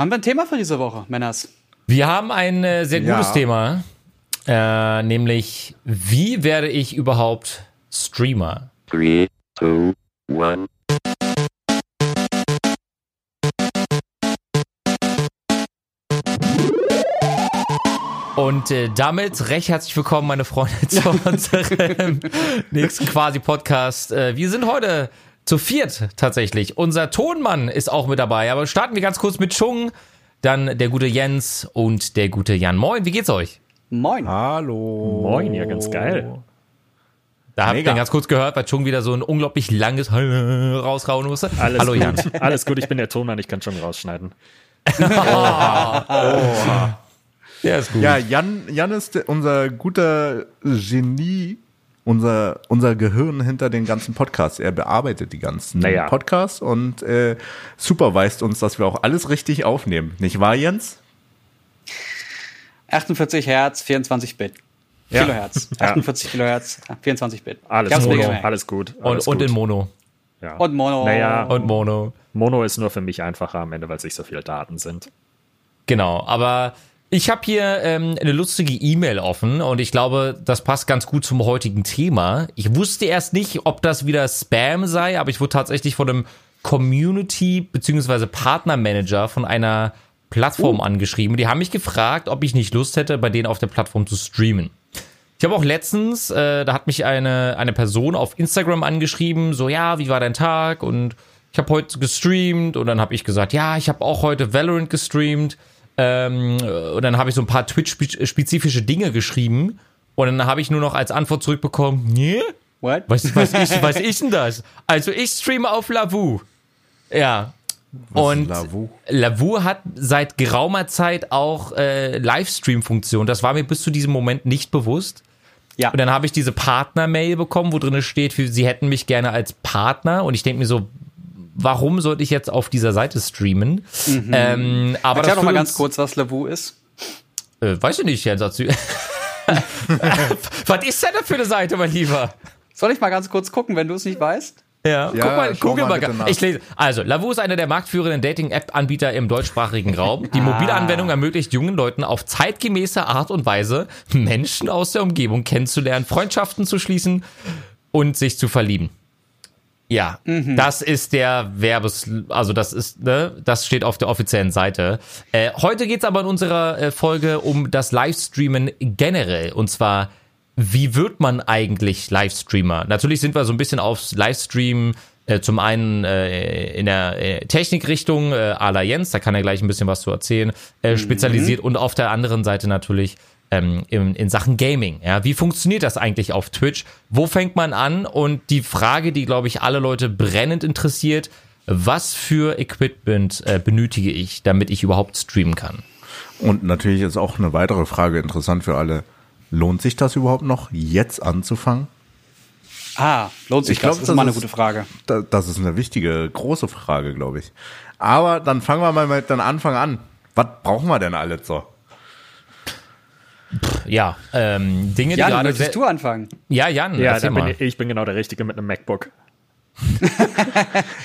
Haben wir ein Thema für diese Woche, Männers? Wir haben ein äh, sehr gutes Ja. Thema, äh, nämlich wie werde ich überhaupt Streamer? Three, two, one. Und äh, damit recht herzlich willkommen, meine Freunde, zu unserem nächsten quasi Podcast. Äh, wir sind heute zu viert tatsächlich. Unser Tonmann ist auch mit dabei. Aber starten wir ganz kurz mit Chung, dann der gute Jens und der gute Jan. Moin, wie geht's euch? Moin. Hallo. Moin, ja, ganz geil. Da habt ihr ganz kurz gehört, weil Chung wieder so ein unglaublich langes rausrauen musste. Alles Hallo gut. Jan. Alles gut, ich bin der Tonmann, ich kann schon rausschneiden. Ja, ist gut. Ja, Jan, Jan ist unser guter Genie, unser, unser Gehirn hinter den ganzen Podcasts. Er bearbeitet die ganzen Naja. Podcasts und äh, superweist uns, dass wir auch alles richtig aufnehmen. Nicht wahr, Jens? 48 Hertz, 24 Bit. Ja. Kilohertz. Ja. 48 Kilohertz, 24 Bit. Alles Mono, alles gut. und, Alles und gut. in Mono. ja. Und Mono. Naja, Und Mono. Mono ist nur für mich einfacher am Ende, weil es nicht so viele Daten sind. Genau, aber ich habe hier ähm, eine lustige E-Mail offen und ich glaube, das passt ganz gut zum heutigen Thema. Ich wusste erst nicht, ob das wieder Spam sei, aber ich wurde tatsächlich von einem Community- bzw. Partnermanager von einer Plattform angeschrieben. Die haben mich gefragt, ob ich nicht Lust hätte, bei denen auf der Plattform zu streamen. Ich habe auch letztens, äh, da hat mich eine, eine Person auf Instagram angeschrieben, so, ja, wie war dein Tag? Und ich habe heute gestreamt und dann habe ich gesagt, ja, ich habe auch heute Valorant gestreamt. Ähm, und dann habe ich so ein paar Twitch-spezifische Dinge geschrieben. Und dann habe ich nur noch als Antwort zurückbekommen, nee, What? was, was, ist, was ist denn das? Also ich streame auf Lavu. Ja. und Lavu? Lavu hat seit geraumer Zeit auch äh, Livestream-Funktion. Das war mir bis zu diesem Moment nicht bewusst. Ja. Und dann habe ich diese Partner-Mail bekommen, wo drin steht, sie hätten mich gerne als Partner. Und ich denke mir so, warum sollte ich jetzt auf dieser Seite streamen? Ähm, aber Erklär doch mal ganz kurz, was Lavu ist. Äh, weiß ich nicht, Jens. Was ist denn da für eine Seite, mein Lieber? Soll ich mal ganz kurz gucken, wenn du es nicht weißt? Ja, Ja, guck mal, google mal mal. Ich lese. Also, Lavu ist einer der marktführenden Dating-App-Anbieter im deutschsprachigen Raum. Die mobile Anwendung ermöglicht jungen Leuten auf zeitgemäße Art und Weise, Menschen aus der Umgebung kennenzulernen, Freundschaften zu schließen und sich zu verlieben. Ja, das ist der Werbes, also das ist, ne, das steht auf der offiziellen Seite. Äh, heute geht's aber in unserer äh, Folge um das Livestreamen generell. Und zwar, wie wird man eigentlich Livestreamer? Natürlich sind wir so ein bisschen aufs Livestream äh, zum einen äh, in der äh, Technikrichtung, äh, à la Jens, da kann er gleich ein bisschen was zu erzählen, äh, spezialisiert und auf der anderen Seite natürlich ähm, in, in Sachen Gaming. Ja, wie funktioniert das eigentlich auf Twitch? Wo fängt man an? Und die Frage, die glaube ich alle Leute brennend interessiert: Was für Equipment äh, benötige ich, damit ich überhaupt streamen kann? Und natürlich ist auch eine weitere Frage interessant für alle. Lohnt sich das überhaupt noch, jetzt anzufangen? Ah, lohnt sich Ich glaub, das? Das ist das mal eine ist- gute Frage. Da, das ist eine wichtige, große Frage, glaube ich. Aber dann fangen wir mal mit den Anfang an. Was brauchen wir denn alles so? Ja, ähm, Dinge, die Jan, gerade. möchtest du anfangen? Ja, Jan, Ja, erzähl dann bin ich, ich bin genau der Richtige mit einem MacBook.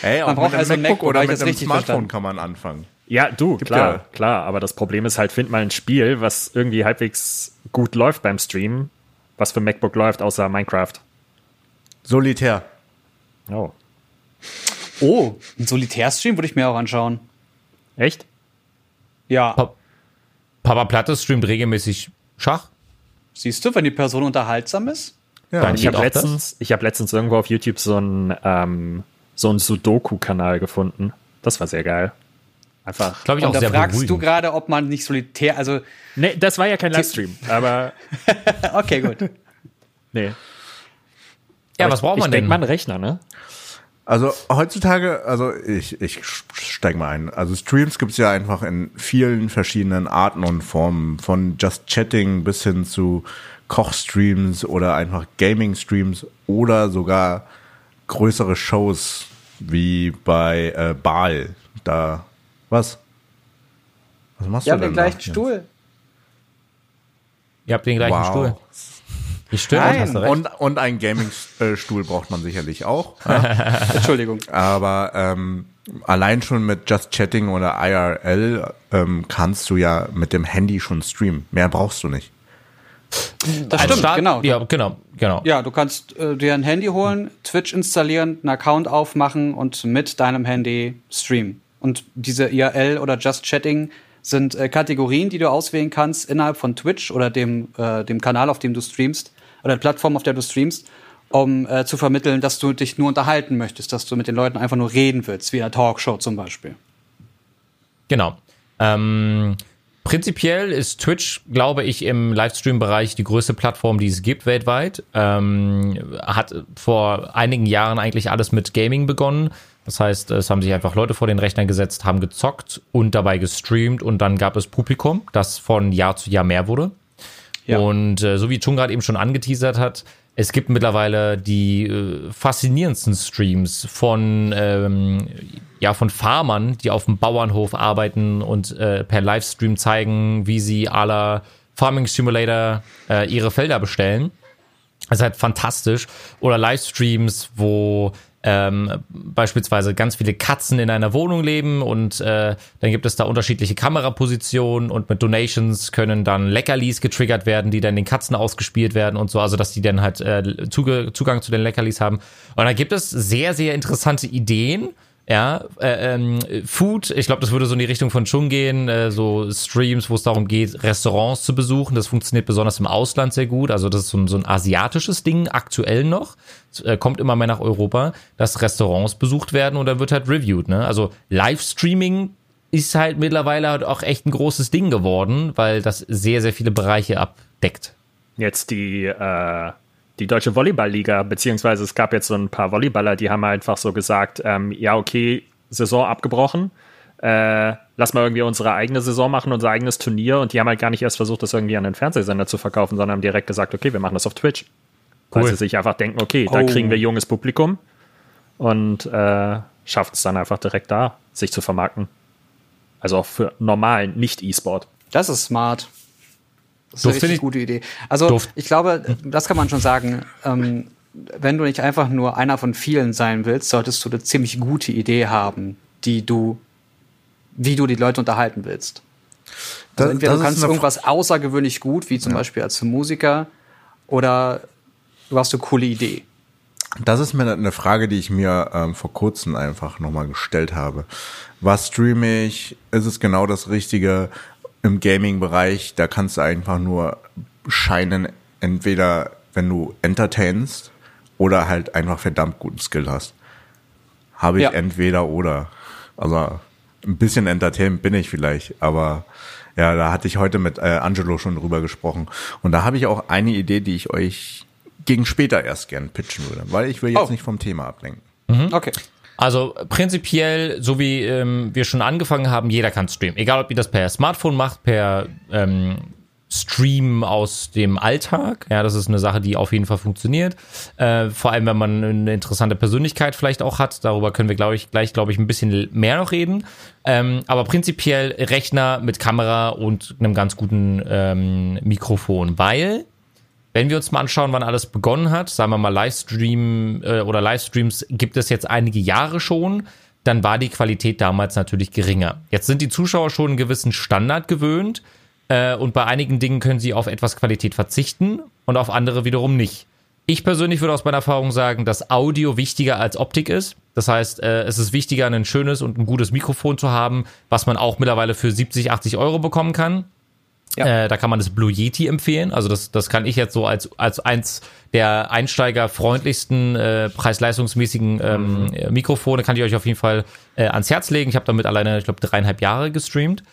Hey, auch braucht mit einem also ein MacBook MacBook, oder mit das einem Smartphone verstanden? kann man anfangen. Ja, du, klar, ja- klar. Aber das Problem ist halt, find mal ein Spiel, was irgendwie halbwegs gut läuft beim Stream, was für MacBook läuft, außer Minecraft. Solitär. Oh. Oh, ein Solitärstream würde ich mir auch anschauen. Echt? Ja, Pa- Papa Platte streamt regelmäßig Schach. siehst du, wenn die Person unterhaltsam ist? Ja. Dann Ich habe letztens, ich hab letztens irgendwo auf YouTube so einen ähm, so einen Sudoku-Kanal gefunden. Das war sehr geil. Einfach. Glaube ich Und auch da sehr fragst du beruhigend. gerade, ob man nicht solitär, also, Nee, das war ja kein Livestream, aber okay, gut. nee. Ja, was braucht ich man denk denn? mal einen Rechner, ne? Also heutzutage, also ich, ich steig mal ein. Also Streams gibt's ja einfach in vielen verschiedenen Arten und Formen. Von Just Chatting bis hin zu Kochstreams oder einfach Gaming-Streams oder sogar größere Shows wie bei äh, Baal. Da, was? Was machst Wir du denn den gleichen da? Stuhl. Ihr habt den gleichen Wow. Stuhl. Stimmt, Nein. hast du recht. Und, und einen Gaming-Stuhl braucht man sicherlich auch. Ja? Entschuldigung. Aber ähm, allein schon mit Just Chatting oder IRL ähm, kannst du ja mit dem Handy schon streamen. Mehr brauchst du nicht. Das Als stimmt, Start- genau. Ja, genau, genau. Ja, du kannst äh, dir ein Handy holen, Twitch installieren, einen Account aufmachen und mit deinem Handy streamen. Und diese IRL oder Just Chatting sind äh, Kategorien, die du auswählen kannst innerhalb von Twitch oder dem, äh, dem Kanal, auf dem du streamst, oder der Plattform, auf der du streamst, um äh, zu vermitteln, dass du dich nur unterhalten möchtest, dass du mit den Leuten einfach nur reden willst, wie in einer Talkshow zum Beispiel. Genau. Ähm, prinzipiell ist Twitch, glaube ich, im Livestream-Bereich die größte Plattform, die es gibt weltweit. Ähm, hat vor einigen Jahren eigentlich alles mit Gaming begonnen. Das heißt, es haben sich einfach Leute vor den Rechnern gesetzt, haben gezockt und dabei gestreamt und dann gab es Publikum, das von Jahr zu Jahr mehr wurde. Ja. Und äh, so wie Chung gerade eben schon angeteasert hat, es gibt mittlerweile die äh, faszinierendsten Streams von, ähm, ja, von Farmern, die auf dem Bauernhof arbeiten und äh, per Livestream zeigen, wie sie la Farming Simulator äh, ihre Felder bestellen. Das ist halt fantastisch. Oder Livestreams, wo ähm, beispielsweise ganz viele Katzen in einer Wohnung leben und äh, dann gibt es da unterschiedliche Kamerapositionen und mit Donations können dann Leckerlis getriggert werden, die dann den Katzen ausgespielt werden und so, also dass die dann halt äh, Zugang zu den Leckerlis haben. Und da gibt es sehr, sehr interessante Ideen. Ja, äh, ähm, Food, ich glaube, das würde so in die Richtung von Chung gehen, äh, so Streams, wo es darum geht, Restaurants zu besuchen. Das funktioniert besonders im Ausland sehr gut. Also das ist so ein, so ein asiatisches Ding, aktuell noch. Es, äh, kommt immer mehr nach Europa, dass Restaurants besucht werden und dann wird halt reviewed. Ne? Also Livestreaming ist halt mittlerweile halt auch echt ein großes Ding geworden, weil das sehr, sehr viele Bereiche abdeckt. Jetzt die, äh, die Deutsche Volleyballliga, beziehungsweise es gab jetzt so ein paar Volleyballer, die haben einfach so gesagt, ähm, ja, okay, Saison abgebrochen, äh, lass mal irgendwie unsere eigene Saison machen, unser eigenes Turnier und die haben halt gar nicht erst versucht, das irgendwie an den Fernsehsender zu verkaufen, sondern haben direkt gesagt, okay, wir machen das auf Twitch. Weil Cool. sie sich einfach denken, okay, da Oh. kriegen wir junges Publikum und äh, schafft es dann einfach direkt da, sich zu vermarkten. Also auch für normalen, nicht E-Sport. Das ist smart. Das ist Duft eine richtig ich- gute Idee. Also Duft. ich glaube, das kann man schon sagen. Ähm, wenn du nicht einfach nur einer von vielen sein willst, solltest du eine ziemlich gute Idee haben, die du, wie du die Leute unterhalten willst. Also Das- entweder das du kannst irgendwas außergewöhnlich gut, wie zum Beispiel als Musiker, oder du hast eine coole Idee. Das ist mir eine Frage, die ich mir ähm, vor kurzem einfach nochmal gestellt habe. Was streame ich? Ist es genau das Richtige im Gaming-Bereich? Da kannst du einfach nur scheinen, entweder wenn du entertainst oder halt einfach verdammt guten Skill hast. Habe ich Ja. entweder oder. Also ein bisschen entertained bin ich vielleicht, aber ja, da hatte ich heute mit äh, Angelo schon drüber gesprochen. Und da habe ich auch eine Idee, die ich euch gegen später erst gern pitchen würde, weil ich will jetzt Oh. nicht vom Thema ablenken. Okay. Also prinzipiell, so wie ähm, wir schon angefangen haben, jeder kann streamen. Egal, ob ihr das per Smartphone macht, per ähm, Stream aus dem Alltag. Ja, das ist eine Sache, die auf jeden Fall funktioniert. Äh, vor allem, wenn man eine interessante Persönlichkeit vielleicht auch hat. Darüber können wir, glaube ich, gleich, glaube ich, ein bisschen mehr noch reden. Ähm, aber prinzipiell Rechner mit Kamera und einem ganz guten ähm, Mikrofon, weil wenn wir uns mal anschauen, wann alles begonnen hat, sagen wir mal Livestream äh, oder Livestreams gibt es jetzt einige Jahre schon, dann war die Qualität damals natürlich geringer. Jetzt sind die Zuschauer schon einen gewissen Standard gewöhnt äh, und bei einigen Dingen können sie auf etwas Qualität verzichten und auf andere wiederum nicht. Ich persönlich würde aus meiner Erfahrung sagen, dass Audio wichtiger als Optik ist. Das heißt, äh, es ist wichtiger, ein schönes und ein gutes Mikrofon zu haben, was man auch mittlerweile für 70, 80 Euro bekommen kann. Ja. Äh, da kann man das Blue Yeti empfehlen. Also das, das kann ich jetzt so als, als eins der einsteigerfreundlichsten, äh, preis-leistungsmäßigen ähm, äh, Mikrofone kann ich euch auf jeden Fall äh, ans Herz legen. Ich habe damit alleine, ich glaube, dreieinhalb Jahre gestreamt.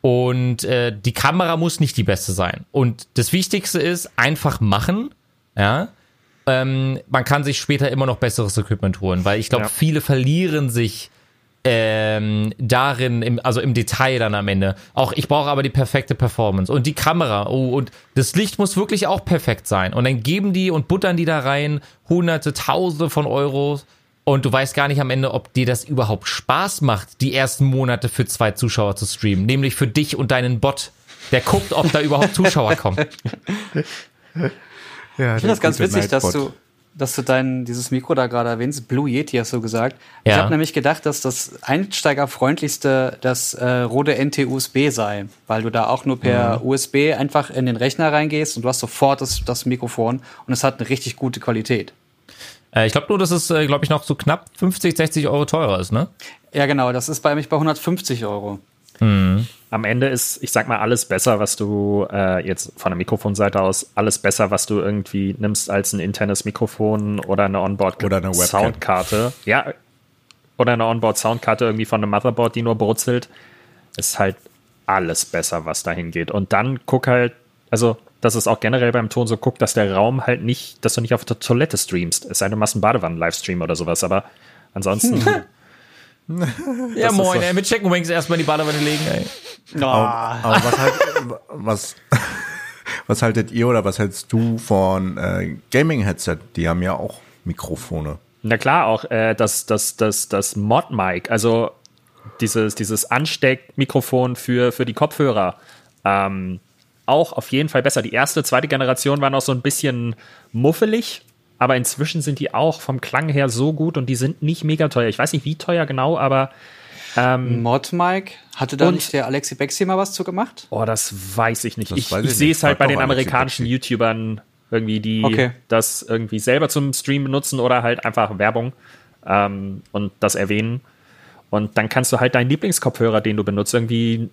Und äh, die Kamera muss nicht die beste sein. Und das Wichtigste ist, einfach machen. Ja. Ähm, man kann sich später immer noch besseres Equipment holen, weil ich glaube, Ja. viele verlieren sich ähm, darin, im, also im Detail dann am Ende. Auch ich brauche aber die perfekte Performance und die Kamera. Oh, und das Licht muss wirklich auch perfekt sein. Und dann geben die und buttern die da rein hunderte, tausende von Euros. Und du weißt gar nicht am Ende, ob dir das überhaupt Spaß macht, die ersten Monate für zwei Zuschauer zu streamen. Nämlich für dich und deinen Bot, der guckt, ob da überhaupt Zuschauer kommen. Ja, Ich finde das ganz witzig, dass du, dass du dein, dieses Mikro da gerade erwähnst. Blue Yeti hast du gesagt. Ich Ja. habe nämlich gedacht, dass das einsteigerfreundlichste das äh, Rode NT-USB sei, weil du da auch nur per USB einfach in den Rechner reingehst und du hast sofort das, das Mikrofon und es hat eine richtig gute Qualität. Äh, ich glaube nur, dass es, äh, glaube ich, noch so knapp 50, 60 Euro teurer ist, ne? Ja, genau, das ist bei mich bei 150 Euro. Am Ende ist, ich sag mal, alles besser, was du äh, jetzt von der Mikrofonseite aus, alles besser, was du irgendwie nimmst als ein internes Mikrofon oder eine Onboard Oder eine Webcam. Soundkarte. Ja, oder eine Onboard Soundkarte irgendwie von einem Motherboard, die nur brutzelt. Ist halt alles besser, was dahin geht. Und dann guck halt, also das ist auch generell beim Ton so, guck, dass der Raum halt nicht, dass du nicht auf der Toilette streamst. Es sei denn, du machst einen Badewannen-Livestream oder sowas, aber ansonsten. Ja, ist moin, ey, mit Chicken Wings erstmal in die Badewanne legen, ey. Aber, aber was, halt, was, was haltet ihr oder was hältst du von äh, Gaming-Headset? Die haben ja auch Mikrofone. Na klar, auch äh, das, das, das, das Mod-Mic, also dieses, dieses Ansteckmikrofon für, für die Kopfhörer, ähm, auch auf jeden Fall besser. Die erste, zweite Generation war noch so ein bisschen muffelig, aber inzwischen sind die auch vom Klang her so gut und die sind nicht mega teuer. Ich weiß nicht, wie teuer genau, aber Mod-Mic, hatte da Und- nicht der Alexi Bexi mal was zu gemacht? Oh, das weiß ich nicht. Das ich weiß ich ich sehe es halt bei den amerikanischen Bexi. YouTubern irgendwie, die Okay. das irgendwie selber zum Stream benutzen oder halt einfach Werbung ähm, und das erwähnen. Und dann kannst du halt deinen Lieblingskopfhörer, den du benutzt, irgendwie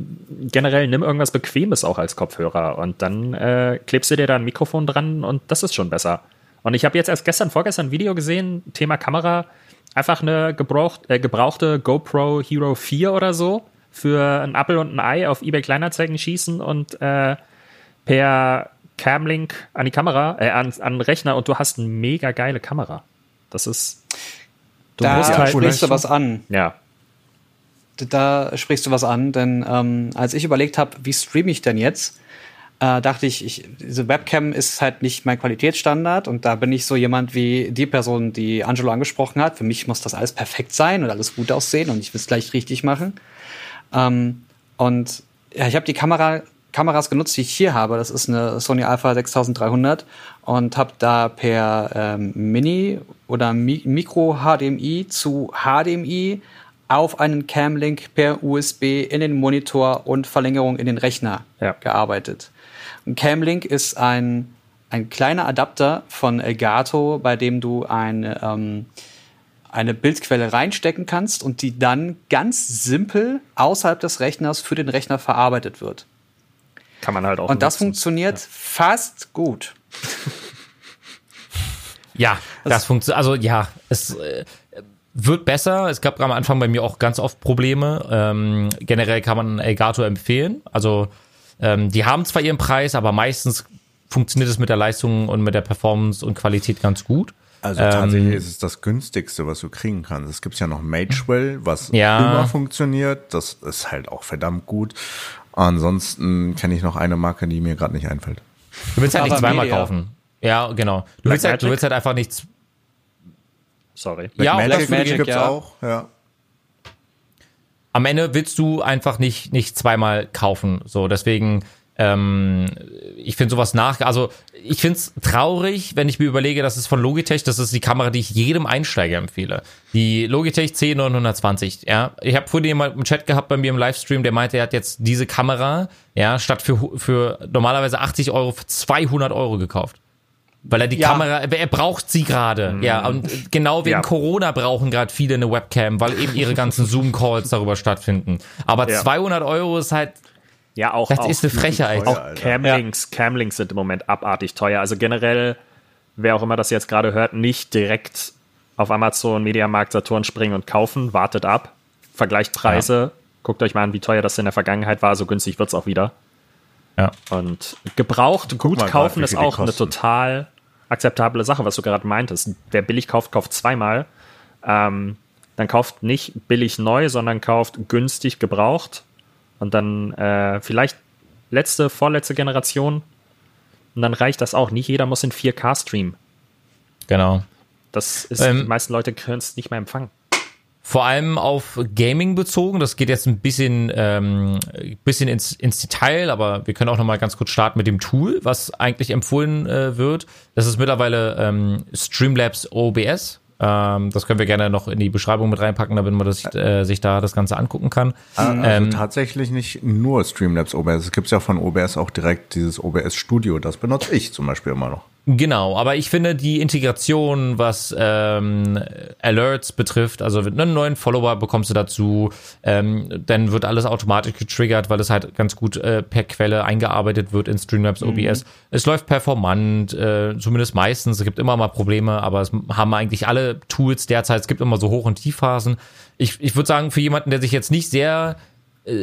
generell nimm irgendwas Bequemes auch als Kopfhörer und dann äh, klebst du dir da ein Mikrofon dran und das ist schon besser. Und ich habe jetzt erst gestern, vorgestern ein Video gesehen, Thema Kamera, einfach eine gebraucht, äh, gebrauchte GoPro Hero 4 oder so für ein Apple und ein Ei auf eBay Kleinanzeigen schießen und äh, per Camlink an die Kamera, äh, an, an den Rechner und du hast eine mega geile Kamera. Das ist, du Da musst halt sprichst du was an. ja, da sprichst du was an, denn ähm, als ich überlegt habe, wie streame ich denn jetzt, äh, dachte ich, ich, diese Webcam ist halt nicht mein Qualitätsstandard und da bin ich so jemand wie die Person, die Angelo angesprochen hat. Für mich muss das alles perfekt sein und alles gut aussehen und ich will es gleich richtig machen. Ähm, und ja, ich habe die Kamera, Kameras genutzt, die ich hier habe. Das ist eine Sony Alpha 6300 und habe da per ähm, Mini oder Mi Micro HDMI zu HDMI auf einen Camlink per USB in den Monitor und Verlängerung in den Rechner Ja. gearbeitet. Ein Camlink ist ein, ein kleiner Adapter von Elgato, bei dem du eine, ähm, eine Bildquelle reinstecken kannst und die dann ganz simpel außerhalb des Rechners für den Rechner verarbeitet wird. kann man halt auch Und das nutzen. funktioniert fast gut. Ja, das funktioniert. Also ja, es äh, wird besser. Es gab am Anfang bei mir auch ganz oft Probleme. Ähm, generell kann man Elgato empfehlen. Also ähm, die haben zwar ihren Preis, aber meistens funktioniert es mit der Leistung und mit der Performance und Qualität ganz gut. Also tatsächlich ist es das günstigste, was du kriegen kannst. Es gibt ja noch Magewell, was Ja. immer funktioniert. Das ist halt auch verdammt gut. Ansonsten kenne ich noch eine Marke, die mir gerade nicht einfällt. Du willst halt nicht zweimal Media. kaufen. Ja, genau. Du willst, halt, du willst halt einfach nichts. Sorry. Ja, auch Blackmagic das Magic, gibt's ja. auch. Ja. Am Ende willst du einfach nicht, nicht zweimal kaufen. So, deswegen, ähm, ich finde sowas nach, also ich finde es traurig, wenn ich mir überlege, das ist von Logitech, das ist die Kamera, die ich jedem Einsteiger empfehle. Die Logitech C920, ja. Ich habe vorhin jemand im Chat gehabt bei mir im Livestream, der meinte, er hat jetzt diese Kamera, ja, statt für, für normalerweise 80 Euro für 200 Euro gekauft. Weil er die Ja. Kamera, er braucht sie gerade. Ja, und genau wegen Ja. Corona brauchen gerade viele eine Webcam, weil eben ihre ganzen Zoom-Calls darüber stattfinden. Aber Ja. 200 Euro ist halt, Ja, auch, das auch ist eine Frechheit. teuer. Auch. Camlinks, Camlinks sind im Moment abartig teuer. Also generell, wer auch immer das jetzt gerade hört, nicht direkt auf Amazon, Mediamarkt, Saturn springen und kaufen. Wartet ab, vergleicht Preise, guckt euch mal an, wie teuer das in der Vergangenheit war. So günstig wird's auch wieder. Ja. Und gebraucht gut mal grad, kaufen ist auch eine total akzeptable Sache, was du gerade meintest. Wer billig kauft, kauft zweimal. Ähm, dann kauft nicht billig neu, sondern kauft günstig gebraucht. Und dann äh, vielleicht letzte, vorletzte Generation. Und dann reicht das auch. Nicht jeder muss in 4K streamen. Genau. Das ist, Ähm, die meisten Leute können es nicht mehr empfangen. Vor allem auf Gaming bezogen. Das geht jetzt ein bisschen, ähm, bisschen ins, ins Detail, aber wir können auch noch mal ganz kurz starten mit dem Tool, was eigentlich empfohlen äh, wird. Das ist mittlerweile ähm, Streamlabs OBS. Ähm, das können wir gerne noch in die Beschreibung mit reinpacken, damit man das, äh, sich da das Ganze angucken kann. Also Ähm, tatsächlich nicht nur Streamlabs OBS. Es gibt ja von OBS auch direkt dieses OBS Studio. Das benutze ich zum Beispiel immer noch. Genau, aber ich finde die Integration, was ähm, Alerts betrifft, also einen neuen Follower bekommst du dazu, ähm, dann wird alles automatisch getriggert, weil es halt ganz gut äh, per Quelle eingearbeitet wird in Streamlabs OBS. Es läuft performant, äh, zumindest meistens. Es gibt immer mal Probleme, aber es haben eigentlich alle Tools derzeit. Es gibt immer so Hoch- und Tiefphasen. Ich, ich würde sagen, für jemanden, der sich jetzt nicht sehr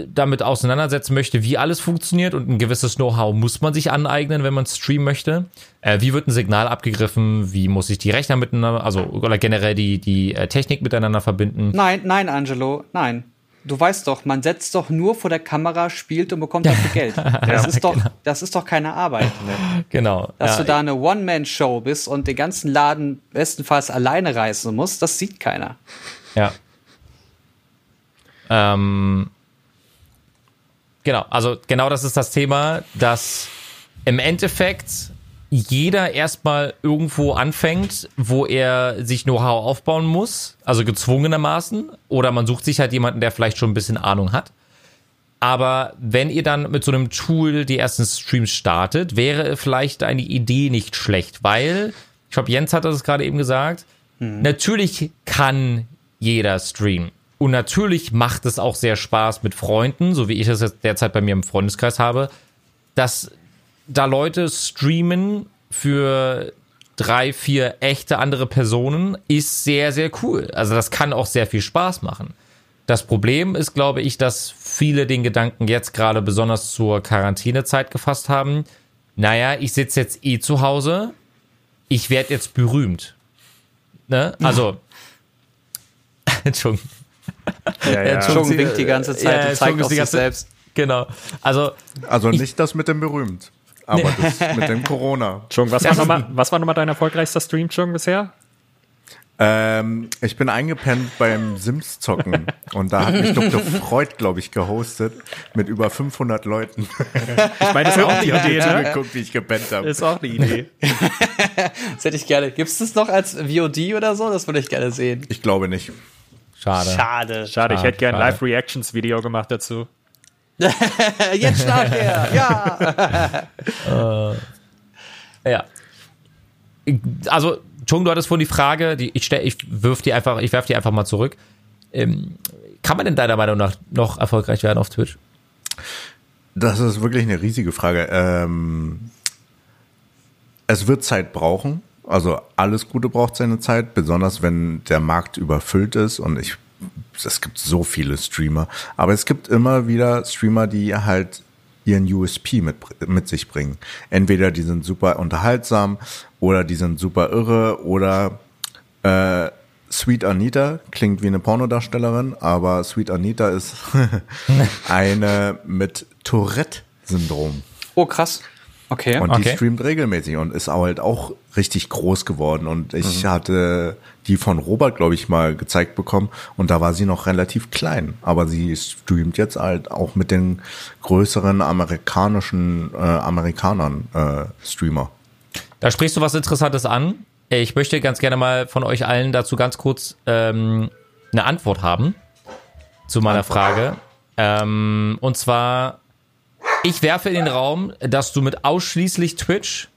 damit auseinandersetzen möchte, wie alles funktioniert und ein gewisses Know-how muss man sich aneignen, wenn man streamen möchte. Äh, wie wird ein Signal abgegriffen? Wie muss ich die Rechner miteinander, also oder generell die, die äh, Technik miteinander verbinden? Nein, nein, Angelo, nein. Du weißt doch, man setzt doch nur vor der Kamera, spielt und bekommt dafür Geld. Das, ist, doch, das ist doch keine Arbeit. Genau. Dass Ja, du da eine One-Man-Show bist und den ganzen Laden bestenfalls alleine reißen musst, das sieht keiner. Ja. Ähm, genau, also genau das ist das Thema, dass im Endeffekt jeder erstmal irgendwo anfängt, wo er sich Know-how aufbauen muss, also gezwungenermaßen, oder man sucht sich halt jemanden, der vielleicht schon ein bisschen Ahnung hat. Aber wenn ihr dann mit so einem Tool die ersten Streams startet, wäre vielleicht eine Idee nicht schlecht, weil, ich glaube, Jens hat das gerade eben gesagt, natürlich kann jeder streamen. Und natürlich macht es auch sehr Spaß mit Freunden, so wie ich es jetzt derzeit bei mir im Freundeskreis habe, dass da Leute streamen für drei, vier echte andere Personen, ist sehr, sehr cool. Also das kann auch sehr viel Spaß machen. Das Problem ist, glaube ich, dass viele den Gedanken jetzt gerade besonders zur Quarantänezeit gefasst haben. Naja, ich sitze jetzt eh zu Hause, ich werde jetzt berühmt. Ne? Also, Entschuldigung. Ja, ja. Chung winkt die ganze Zeit Ja, und zeigt auf die sich ganze- selbst. Genau. Also, Also nicht das mit dem berühmt, aber das mit dem Corona. Chung, was war nochmal was war dein erfolgreichster Stream, Chung, bisher? Ähm, ich bin eingepennt beim Sims zocken und da hat mich Dr. Freud, glaube ich, gehostet mit über 500 Leuten. Ich meine, das ist auch Die Idee, mir ne? zugeguckt, wie ich gepennt habe. Ist auch eine Idee. Das hätte ich gerne. Gibt es das noch als VOD oder so? Das würde ich gerne sehen. Ich glaube nicht. Schade. Schade. Schade, ich hätte gerne ein. Live-Reactions-Video gemacht dazu. Jetzt nachher. Ja. Ja. Also, Chung, du hattest vorhin die Frage, die ich stell, ich wirf die einfach, ich werf die einfach mal zurück. Ähm, kann man denn deiner Meinung nach noch erfolgreich werden auf Twitch? Das ist wirklich eine riesige Frage. Ähm, es wird Zeit brauchen. Also alles Gute braucht seine Zeit, besonders wenn der Markt überfüllt ist und ich, es gibt so viele Streamer. Aber es gibt immer wieder Streamer, die halt ihren USP mit, mit sich bringen. Entweder die sind super unterhaltsam oder die sind super irre oder äh, Sweet Anita klingt wie eine Pornodarstellerin, aber Sweet Anita ist eine mit Tourette-Syndrom. Oh, krass. Okay. Und Okay. die streamt regelmäßig und ist halt auch richtig groß geworden. Und ich hatte die von Robert, glaube ich, mal gezeigt bekommen. Und da war sie noch relativ klein. Aber sie streamt jetzt halt auch mit den größeren amerikanischen äh, Amerikanern äh, Streamer. Da sprichst du was Interessantes an. Ich möchte ganz gerne mal von euch allen dazu ganz kurz ähm, eine Antwort haben zu meiner Frage. Ähm, und zwar, ich werfe in den Raum, dass du mit ausschließlich Twitch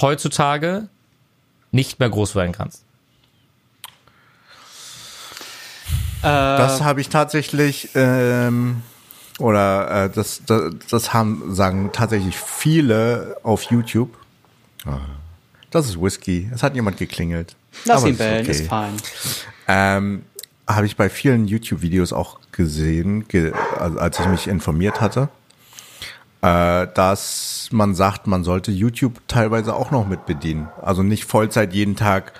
heutzutage nicht mehr groß werden kannst. Das habe ich tatsächlich, ähm, oder äh, das, das, das haben, sagen tatsächlich viele auf YouTube. Das ist Whisky. Es hat jemand geklingelt. Lass Aber ihn bellen, okay. ist fein. Ähm, habe ich bei vielen YouTube-Videos auch gesehen, ge also als ich mich informiert hatte, äh, dass man sagt, man sollte YouTube teilweise auch noch mit bedienen. Also nicht Vollzeit jeden Tag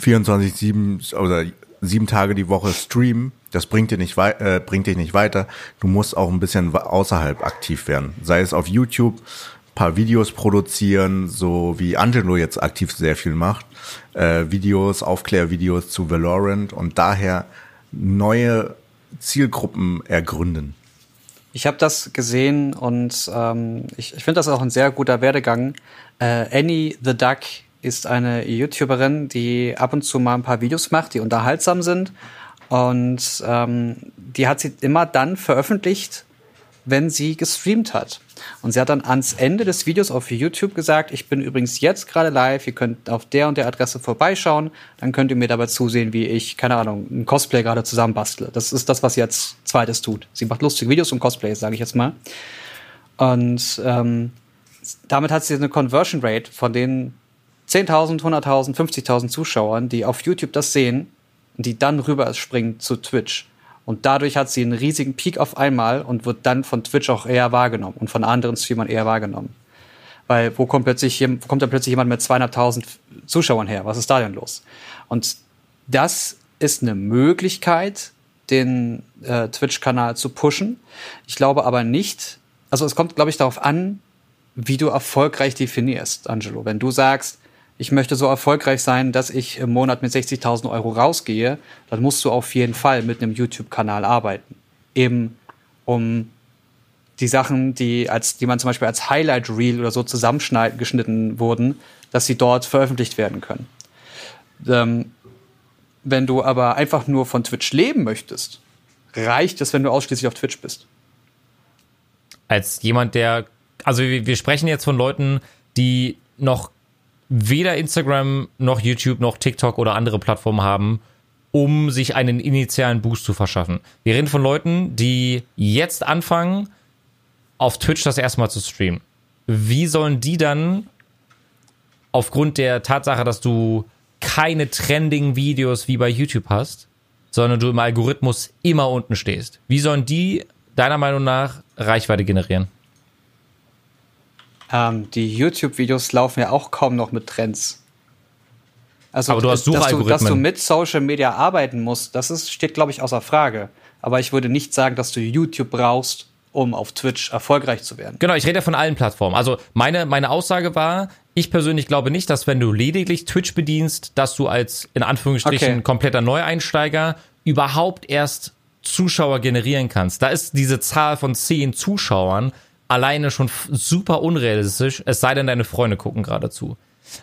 24, 7 oder sieben Tage die Woche streamen. Das bringt dir nicht äh, bringt dich nicht weiter. Du musst auch ein bisschen außerhalb aktiv werden. Sei es auf YouTube, paar Videos produzieren, so wie Angelo jetzt aktiv sehr viel macht. Äh, Videos, Aufklärvideos zu Valorant und daher neue Zielgruppen ergründen. Ich habe das gesehen und ähm, ich, ich finde das auch ein sehr guter Werdegang. Äh, Annie the Duck ist eine YouTuberin, die ab und zu mal ein paar Videos macht, die unterhaltsam sind. Und ähm, die hat sie immer dann veröffentlicht, wenn sie gestreamt hat. Und sie hat dann ans Ende des Videos auf YouTube gesagt, ich bin übrigens jetzt gerade live, ihr könnt auf der und der Adresse vorbeischauen, dann könnt ihr mir dabei zusehen, wie ich, keine Ahnung, ein Cosplay gerade zusammenbastle. Das ist das, was sie jetzt zweites tut. Sie macht lustige Videos und Cosplays, sage ich jetzt mal. Und ähm, damit hat sie eine Conversion Rate von den 10.000, 100.000, 50.000 Zuschauern, die auf YouTube das sehen die dann rüber springen zu Twitch. Und dadurch hat sie einen riesigen Peak auf einmal und wird dann von Twitch auch eher wahrgenommen und von anderen Streamern eher wahrgenommen. Weil wo kommt plötzlich kommt dann plötzlich jemand mit 200.000 Zuschauern her? Was ist da denn los? Und das ist eine Möglichkeit, den äh, Twitch-Kanal zu pushen. Ich glaube aber nicht, also es kommt, glaube ich, darauf an, wie du erfolgreich definierst, Angelo. Wenn du sagst, ich möchte so erfolgreich sein, dass ich im Monat mit 60.000 Euro rausgehe, dann musst du auf jeden Fall mit einem YouTube-Kanal arbeiten. Eben um die Sachen, die als, die man zum Beispiel als Highlight Reel oder so zusammengeschnitten wurden, dass sie dort veröffentlicht werden können. Ähm, wenn du aber einfach nur von Twitch leben möchtest, reicht es, wenn du ausschließlich auf Twitch bist. Als jemand, der, also wir, wir sprechen jetzt von Leuten, die noch weder Instagram noch YouTube noch TikTok oder andere Plattformen haben, um sich einen initialen Boost zu verschaffen. Wir reden von Leuten, die jetzt anfangen, auf Twitch das erstmal zu streamen. Wie sollen die dann aufgrund der Tatsache, dass du keine trending Videos wie bei YouTube hast, sondern du im Algorithmus immer unten stehst, wie sollen die deiner Meinung nach Reichweite generieren? Ähm, die YouTube-Videos laufen ja auch kaum noch mit Trends. Also, Aber du hast dass, du, dass du mit Social Media arbeiten musst, das ist, steht, glaube ich, außer Frage. Aber ich würde nicht sagen, dass du YouTube brauchst, um auf Twitch erfolgreich zu werden. Genau, ich rede ja von allen Plattformen. Also meine, meine Aussage war, ich persönlich glaube nicht, dass wenn du lediglich Twitch bedienst, dass du als in Anführungsstrichen Okay. kompletter Neueinsteiger überhaupt erst Zuschauer generieren kannst. Da ist diese Zahl von zehn Zuschauern alleine schon super unrealistisch, es sei denn, deine Freunde gucken gerade zu.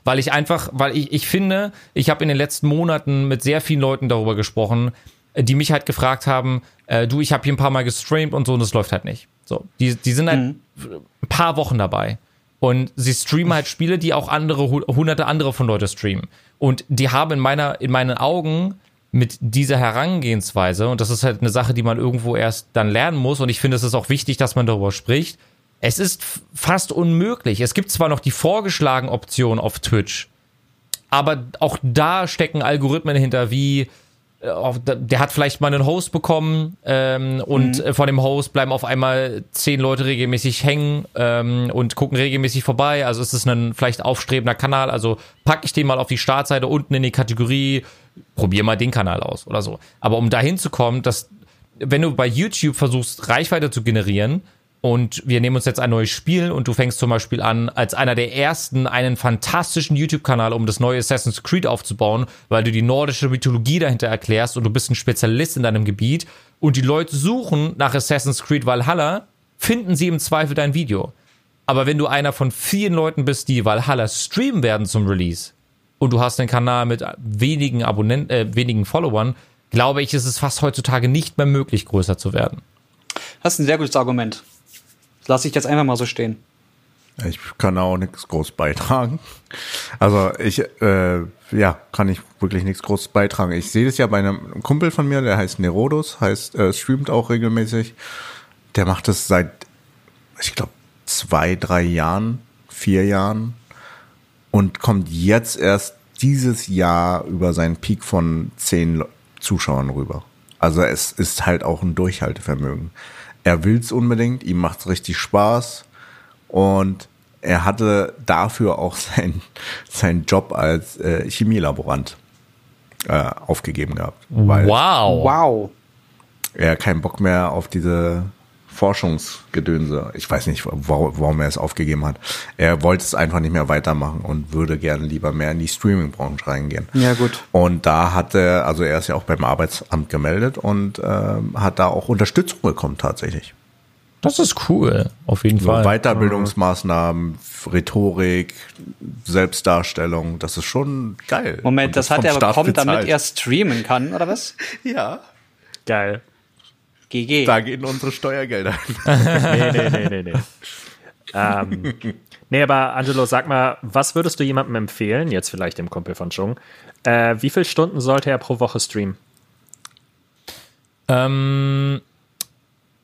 Weil ich einfach, weil ich, ich finde, ich habe in den letzten Monaten mit sehr vielen Leuten darüber gesprochen, äh, die mich halt gefragt haben, äh, du, ich habe hier ein paar Mal gestreamt und so und es läuft halt nicht. So, die, die sind halt ein paar Wochen dabei. Und sie streamen halt Spiele, die auch andere, hu- hunderte andere von Leute streamen. Und die haben in meiner, in meinen Augen mit dieser Herangehensweise, und das ist halt eine Sache, die man irgendwo erst dann lernen muss, und ich finde, es ist auch wichtig, dass man darüber spricht. Es ist fast unmöglich. Es gibt zwar noch die vorgeschlagene Option auf Twitch, aber auch da stecken Algorithmen hinter, wie äh, der hat vielleicht mal einen Host bekommen ähm, und äh, von dem Host bleiben auf einmal zehn Leute regelmäßig hängen ähm, und gucken regelmäßig vorbei. Also es ist ein vielleicht aufstrebender Kanal. Also packe ich den mal auf die Startseite unten in die Kategorie, probier mal den Kanal aus oder so. Aber um dahin zu kommen, dass wenn du bei YouTube versuchst, Reichweite zu generieren, und wir nehmen uns jetzt ein neues Spiel und du fängst zum Beispiel an, als einer der ersten einen fantastischen YouTube-Kanal, um das neue Assassin's Creed aufzubauen, weil du die nordische Mythologie dahinter erklärst und du bist ein Spezialist in deinem Gebiet und die Leute suchen nach Assassin's Creed Valhalla, finden sie im Zweifel dein Video. Aber wenn du einer von vielen Leuten bist, die Valhalla streamen werden zum Release und du hast einen Kanal mit wenigen Abonnenten, äh, wenigen Followern, glaube ich, ist es fast heutzutage nicht mehr möglich, größer zu werden. Das ist ein sehr gutes Argument. Lasse ich jetzt einfach mal so stehen. Ich kann auch nichts groß beitragen. Also ich, äh, ja, kann ich wirklich nichts groß beitragen. Ich sehe das ja bei einem Kumpel von mir, der heißt Nerodus, heißt, äh, streamt auch regelmäßig. Der macht das seit, ich glaube, zwei, drei Jahren, vier Jahren und kommt jetzt erst dieses Jahr über seinen Peak von zehn Zuschauern rüber. Also es ist halt auch ein Durchhaltevermögen. Er will's unbedingt, ihm macht's richtig Spaß und er hatte dafür auch seinen sein Job als äh, Chemielaborant äh, aufgegeben gehabt, weil Wow. Wow. er keinen Bock mehr auf diese Forschungsgedönse. Ich weiß nicht, warum, er es aufgegeben hat. Er wollte es einfach nicht mehr weitermachen und würde gerne lieber mehr in die Streaming-Branche reingehen. Ja, gut. Und da hat er, also er ist ja auch beim Arbeitsamt gemeldet und ähm, hat da auch Unterstützung bekommen tatsächlich. Das ist cool, auf jeden So Fall. Weiterbildungsmaßnahmen, Rhetorik, Selbstdarstellung, das ist schon geil. Moment, Und das hat er bekommen, damit er streamen kann, oder was? Ja, Geil. GG. da gehen unsere Steuergelder. Nee, nee, nee, nee, nee. ähm, nee, aber Angelo, sag mal, was würdest du jemandem empfehlen, jetzt vielleicht dem Kumpel von Chung, äh, wie viele Stunden sollte er pro Woche streamen? Ähm,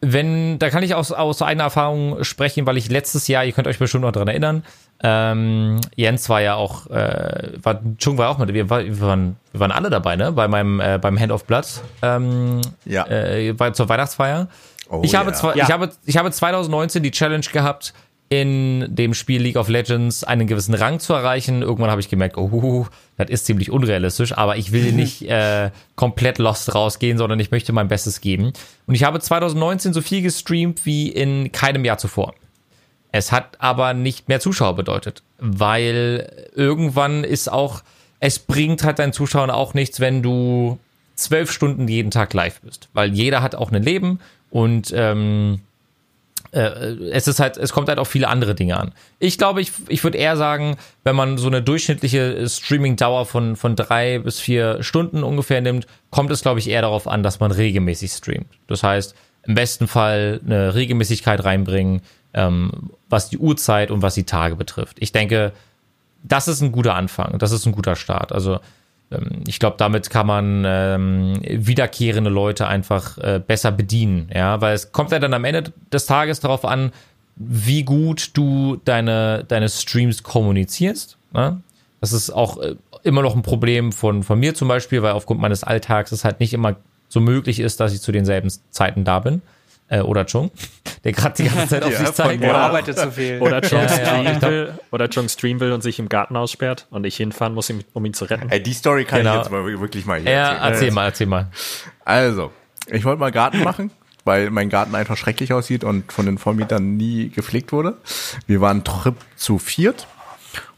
wenn, da kann ich aus, aus eigener Erfahrung sprechen, weil ich letztes Jahr, ihr könnt euch bestimmt noch dran erinnern, ähm, Jens war ja auch, äh, war, Chung war auch mit, wir, war, wir, waren, wir waren alle dabei, ne, bei meinem, äh, beim Hand of Blood, ähm, Ja. äh, bei, zur Weihnachtsfeier. Oh ich, habe ja. zwei, Ja. ich, habe, ich habe 2019 die Challenge gehabt, in dem Spiel League of Legends einen gewissen Rang zu erreichen. Irgendwann habe ich gemerkt, oh, das ist ziemlich unrealistisch, aber ich will nicht äh, komplett lost rausgehen, sondern ich möchte mein Bestes geben. Und ich habe 2019 so viel gestreamt wie in keinem Jahr zuvor. Es hat aber nicht mehr Zuschauer bedeutet, weil irgendwann ist auch, es bringt halt deinen Zuschauern auch nichts, wenn du zwölf Stunden jeden Tag live bist, weil jeder hat auch ein Leben und ähm, äh, es ist halt, es kommt halt auf viele andere Dinge an. Ich glaube, ich, ich würde eher sagen, wenn man so eine durchschnittliche Streaming-Dauer von, von drei bis vier Stunden ungefähr nimmt, kommt es, glaube ich, eher darauf an, dass man regelmäßig streamt. Das heißt, im besten Fall eine Regelmäßigkeit reinbringen, ähm, was die Uhrzeit und was die Tage betrifft. Ich denke, das ist ein guter Anfang, das ist ein guter Start. Also ähm, ich glaube, damit kann man ähm, wiederkehrende Leute einfach äh, besser bedienen, ja, weil es kommt ja dann am Ende des Tages darauf an, wie gut du deine, deine Streams kommunizierst. Ne? Das ist auch äh, immer noch ein Problem von, von mir zum Beispiel, weil aufgrund meines Alltags es halt nicht immer so möglich ist, dass ich zu denselben Zeiten da bin. Äh, oder Chung, der gerade die ganze Zeit auf Ja, sich zeigt. Er Oder- arbeitet zu viel. Oder Chung Ja, ja, streamen glaub- will, oder Chung streamen will und sich im Garten aussperrt und ich hinfahren muss, um ihn zu retten. Ey, die Story kann Genau. ich jetzt mal wirklich mal hier Ja, erzählen. erzähl mal, erzähl mal. Also, ich wollte mal Garten machen, weil mein Garten einfach schrecklich aussieht und von den Vormietern nie gepflegt wurde. Wir waren Trip zu viert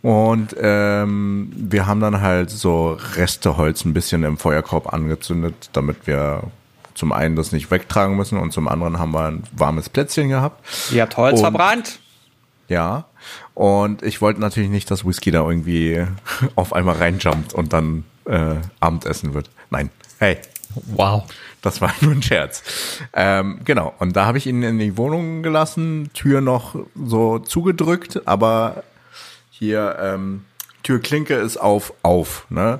und ähm, wir haben dann halt so Resteholz ein bisschen im Feuerkorb angezündet, damit wir zum einen das nicht wegtragen müssen und zum anderen haben wir ein warmes Plätzchen gehabt. Ihr habt Holz Und- verbrannt. Ja. Und ich wollte natürlich nicht, dass Whisky da irgendwie auf einmal reinjumpt und dann äh, Abendessen wird. Nein. Hey, Wow. das war nur ein Scherz. Ähm, genau. Und da habe ich ihn in die Wohnung gelassen, Tür noch so zugedrückt, aber hier ähm, Türklinke ist auf, auf. Ne?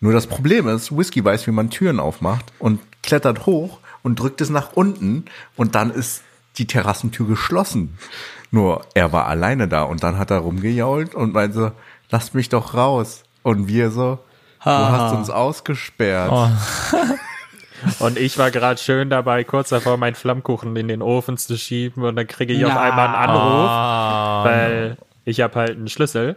Nur das Problem ist, Whisky weiß, wie man Türen aufmacht und klettert hoch und drückt es nach unten und dann ist die Terrassentür geschlossen. Nur er war alleine da und dann hat er rumgejault und meinte so, lasst mich doch raus. Und wir so, du hast uns ausgesperrt. Oh. Und ich war gerade schön dabei, kurz davor, meinen Flammkuchen in den Ofen zu schieben und dann kriege ich auf Na. einmal einen Anruf, Ah, weil ich habe halt einen Schlüssel.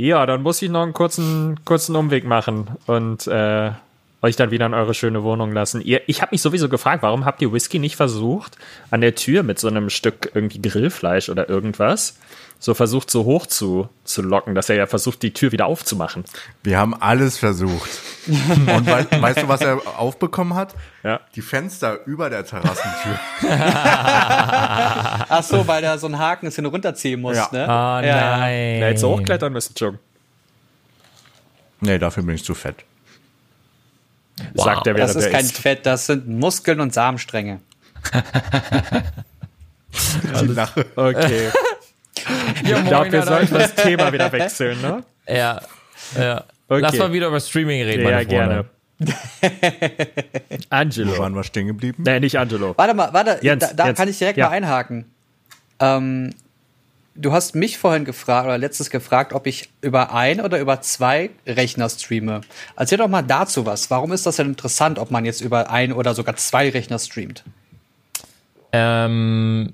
Ja, dann muss ich noch einen kurzen, kurzen Umweg machen und äh, euch dann wieder in eure schöne Wohnung lassen. Ihr, ich habe mich sowieso gefragt, warum habt ihr Whisky nicht versucht, an der Tür mit so einem Stück irgendwie Grillfleisch oder irgendwas, so versucht so hoch zu, zu locken, dass er ja versucht, die Tür wieder aufzumachen. Wir haben alles versucht. Und wei weißt du, was er aufbekommen hat? Ja. Die Fenster über der Terrassentür. Ach so, weil da so ein Haken ist, den du runterziehen musst, Ja. ne? Ah, Ja. nein. Da hättest du hochklettern müssen, Jung. nee, dafür bin ich zu fett. Wow. Sagt er, Das ist kein isst. Fett, das sind Muskeln und Samenstränge. Okay. Ja, Ich glaube, wir sollten das Thema wieder wechseln, ne? Ja, ja. Okay. Lass mal wieder über Streaming reden, Ja, gerne. Angelo. Wo waren wir stehen geblieben? Nee, nicht Angelo. Warte mal, warte, Jens, da, da Jens, kann ich direkt ja. mal einhaken. Ähm, du hast mich vorhin gefragt oder letztes gefragt, ob ich über ein oder über zwei Rechner streame. Erzähl doch mal dazu was. Warum ist das denn interessant, ob man jetzt über ein oder sogar zwei Rechner streamt? Ähm,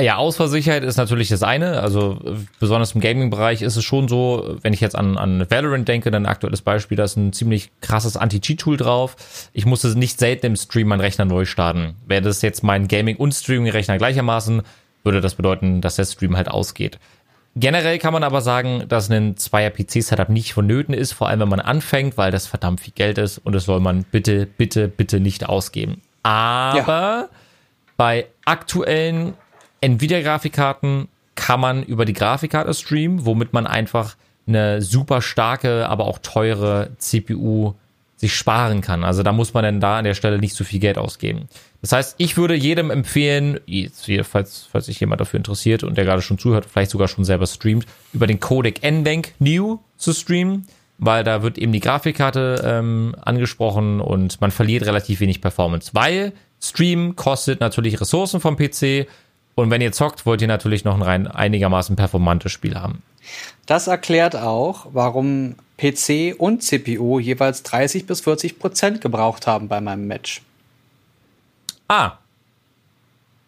Ja, Ausfallsicherheit ist natürlich das eine. Also äh, besonders im Gaming-Bereich ist es schon so, wenn ich jetzt an, an Valorant denke, dann aktuelles Beispiel, da ist ein ziemlich krasses Anti-Cheat-Tool drauf. Ich musste nicht selten im Stream meinen Rechner neu starten. Wäre das jetzt mein Gaming- und Streaming-Rechner gleichermaßen, würde das bedeuten, dass der Stream halt ausgeht. Generell kann man aber sagen, dass ein Zweier-PC-Setup nicht vonnöten ist, vor allem wenn man anfängt, weil das verdammt viel Geld ist und das soll man bitte, bitte, bitte nicht ausgeben. Aber bei aktuellen Nvidia-Grafikkarten kann man über die Grafikkarte streamen, womit man einfach eine super starke, aber auch teure CPU sich sparen kann. Also da muss man dann da an der Stelle nicht so viel Geld ausgeben. Das heißt, ich würde jedem empfehlen, falls, falls sich jemand dafür interessiert und der gerade schon zuhört, vielleicht sogar schon selber streamt, über den Codec NVENC New zu streamen, weil da wird eben die Grafikkarte ähm, angesprochen und man verliert relativ wenig Performance, weil Stream kostet natürlich Ressourcen vom PC und wenn ihr zockt, wollt ihr natürlich noch ein rein einigermaßen performantes Spiel haben. Das erklärt auch, warum PC und CPU jeweils 30 bis 40 Prozent gebraucht haben bei meinem Match. Ah.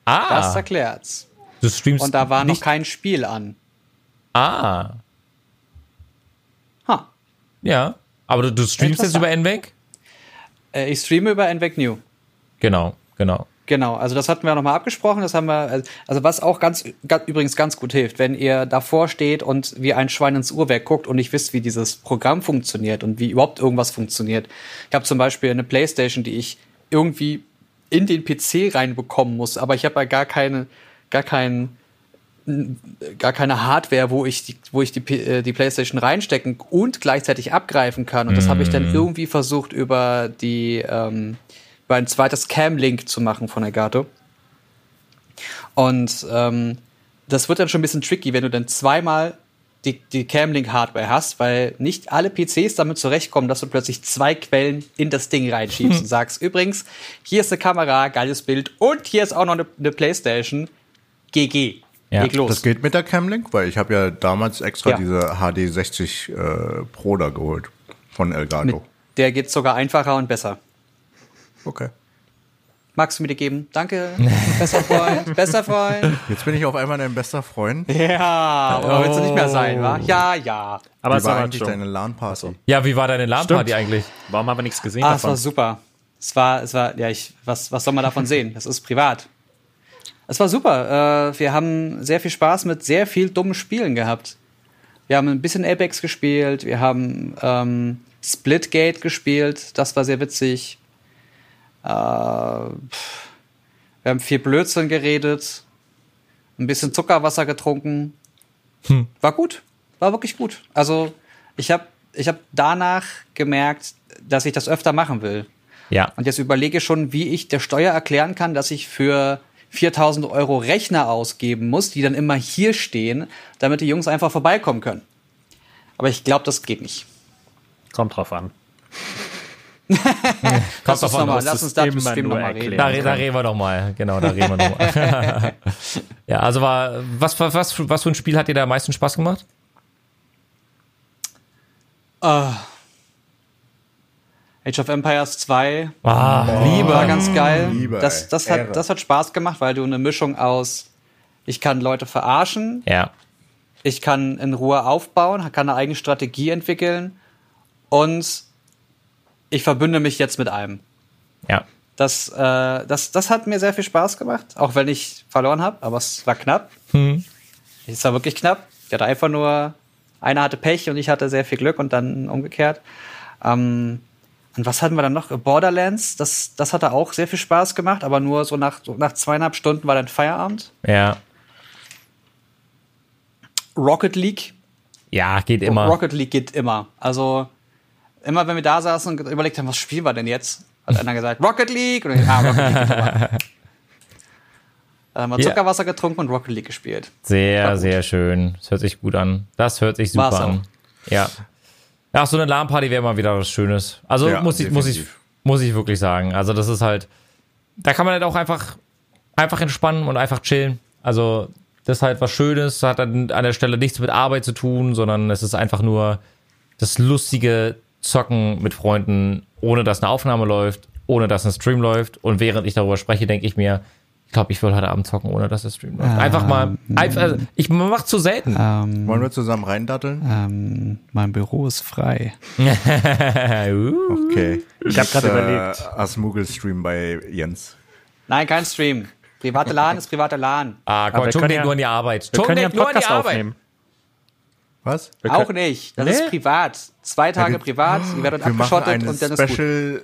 Ah. Das erklärt's. du streamst Und da war noch kein Spiel an. Ah. Ha. Ja. Aber du, du streamst jetzt über NVENC? Äh, ich streame über NVENC New. Genau, genau. Genau, also das hatten wir nochmal abgesprochen. Das haben wir, also was auch ganz, ganz übrigens ganz gut hilft, wenn ihr davor steht und wie ein Schwein ins Uhrwerk guckt und nicht wisst, wie dieses Programm funktioniert und wie überhaupt irgendwas funktioniert. Ich habe zum Beispiel eine Playstation, die ich irgendwie in den PC reinbekommen muss, aber ich habe ja gar keine, gar keinen gar keine Hardware, wo ich die, wo ich die, äh, die PlayStation reinstecken und gleichzeitig abgreifen kann. Und das habe ich dann irgendwie versucht über die ähm, über ein zweites Cam-Link zu machen von Elgato. Und ähm, das wird dann schon ein bisschen tricky, wenn du dann zweimal die, die Cam-Link-Hardware hast, weil nicht alle PCs damit zurechtkommen, dass du plötzlich zwei Quellen in das Ding reinschiebst und sagst, übrigens, hier ist eine Kamera, geiles Bild und hier ist auch noch eine, eine Playstation. GG. Ja, Leg los. Das geht mit der Camlink, weil ich habe ja damals extra Ja. diese HD 60 äh, Pro da geholt von Elgato. Mit der geht sogar einfacher und besser. Okay. Magst du mir die geben? Danke. Bester Freund. Bester Freund. Jetzt bin ich auf einmal dein bester Freund. Ja, aber willst du nicht mehr sein, wa? Ja, ja. Aber Wie es war war eigentlich schon. deine LAN-Party? Ja, wie war deine LAN-Party eigentlich? Warum haben wir nichts gesehen Ah, es war davon? super. Es war, es war, ja, ich, was, was soll man davon sehen? Das ist privat. Es war super. Äh, wir haben sehr viel Spaß mit sehr viel dummen Spielen gehabt. Wir haben ein bisschen Apex gespielt, wir haben ähm, Splitgate gespielt, das war sehr witzig. Äh, wir haben viel Blödsinn geredet, ein bisschen Zuckerwasser getrunken. War gut, war wirklich gut. Also ich habe ich hab danach gemerkt, dass ich das öfter machen will. Ja. Und jetzt überlege ich schon, wie ich der Steuer erklären kann, dass ich für 4000 Euro Rechner ausgeben muss, die dann immer hier stehen, damit die Jungs einfach vorbeikommen können. Aber ich glaube, das geht nicht. Kommt drauf an. Lass uns, davon mal, aus, lass das uns da immer im Stream nur noch mal reden. Da, da reden wir doch mal. Genau, da reden wir noch mal. ja, also war, was, was, was, was für ein Spiel hat dir da am meisten Spaß gemacht? Age of Empires 2 Ah, Liebe. war ganz geil. Liebe, das, das, Ehre. hat, das hat Spaß gemacht, weil du eine Mischung aus, ich kann Leute verarschen, Ja. ich kann in Ruhe aufbauen, kann eine eigene Strategie entwickeln und ich verbünde mich jetzt mit einem. Ja. Das, äh, das, das hat mir sehr viel Spaß gemacht, auch wenn ich verloren habe, aber es war knapp. Hm. Es war wirklich knapp. Ich hatte einfach nur, einer hatte Pech und ich hatte sehr viel Glück und dann umgekehrt. Ähm, und was hatten wir dann noch? Borderlands, das, das hatte auch sehr viel Spaß gemacht, aber nur so nach, so nach zweieinhalb Stunden war dann Feierabend. Ja. Rocket League, Ja, geht immer. Rocket League geht immer. Also immer wenn wir da saßen und überlegt haben, was spielen wir denn jetzt, hat einer gesagt, Rocket League. Und ich, ah, Rocket League. Dann haben wir. Zuckerwasser getrunken und Rocket League gespielt. Sehr, sehr schön. Das hört sich gut an. Das hört sich super War's an. Ja. Ja, so eine LAN-Party wäre mal wieder was Schönes. Also Ja, muss ich, muss ich, muss ich wirklich sagen. Also das ist halt, da kann man halt auch einfach, einfach entspannen und einfach chillen. Also das ist halt was Schönes, hat dann an der Stelle nichts mit Arbeit zu tun, sondern es ist einfach nur das lustige Zocken mit Freunden, ohne dass eine Aufnahme läuft, ohne dass ein Stream läuft. Und während ich darüber spreche, denke ich mir, Ich glaube, ich will heute Abend zocken, ohne dass der Stream läuft. Einfach mal, einfach, also ich mach zu selten. Ähm, Wollen wir zusammen reindatteln? ähm, mein Büro ist frei. Okay. Ich hab grad überlegt. Äh, Asmugel-Stream bei Jens. Nein, kein Stream. Private LAN ist private LAN. Ah, komm, wir Chung können denkt ja- nur an die Arbeit. Wir Chung können ja denkt nur an die Arbeit. aufnehmen. Was? Wir Auch können- nicht. Das Nee? ist privat. Zwei Tage wir- privat, ihr werdet Wir machen abgeschottet eine und dann ist gut. Special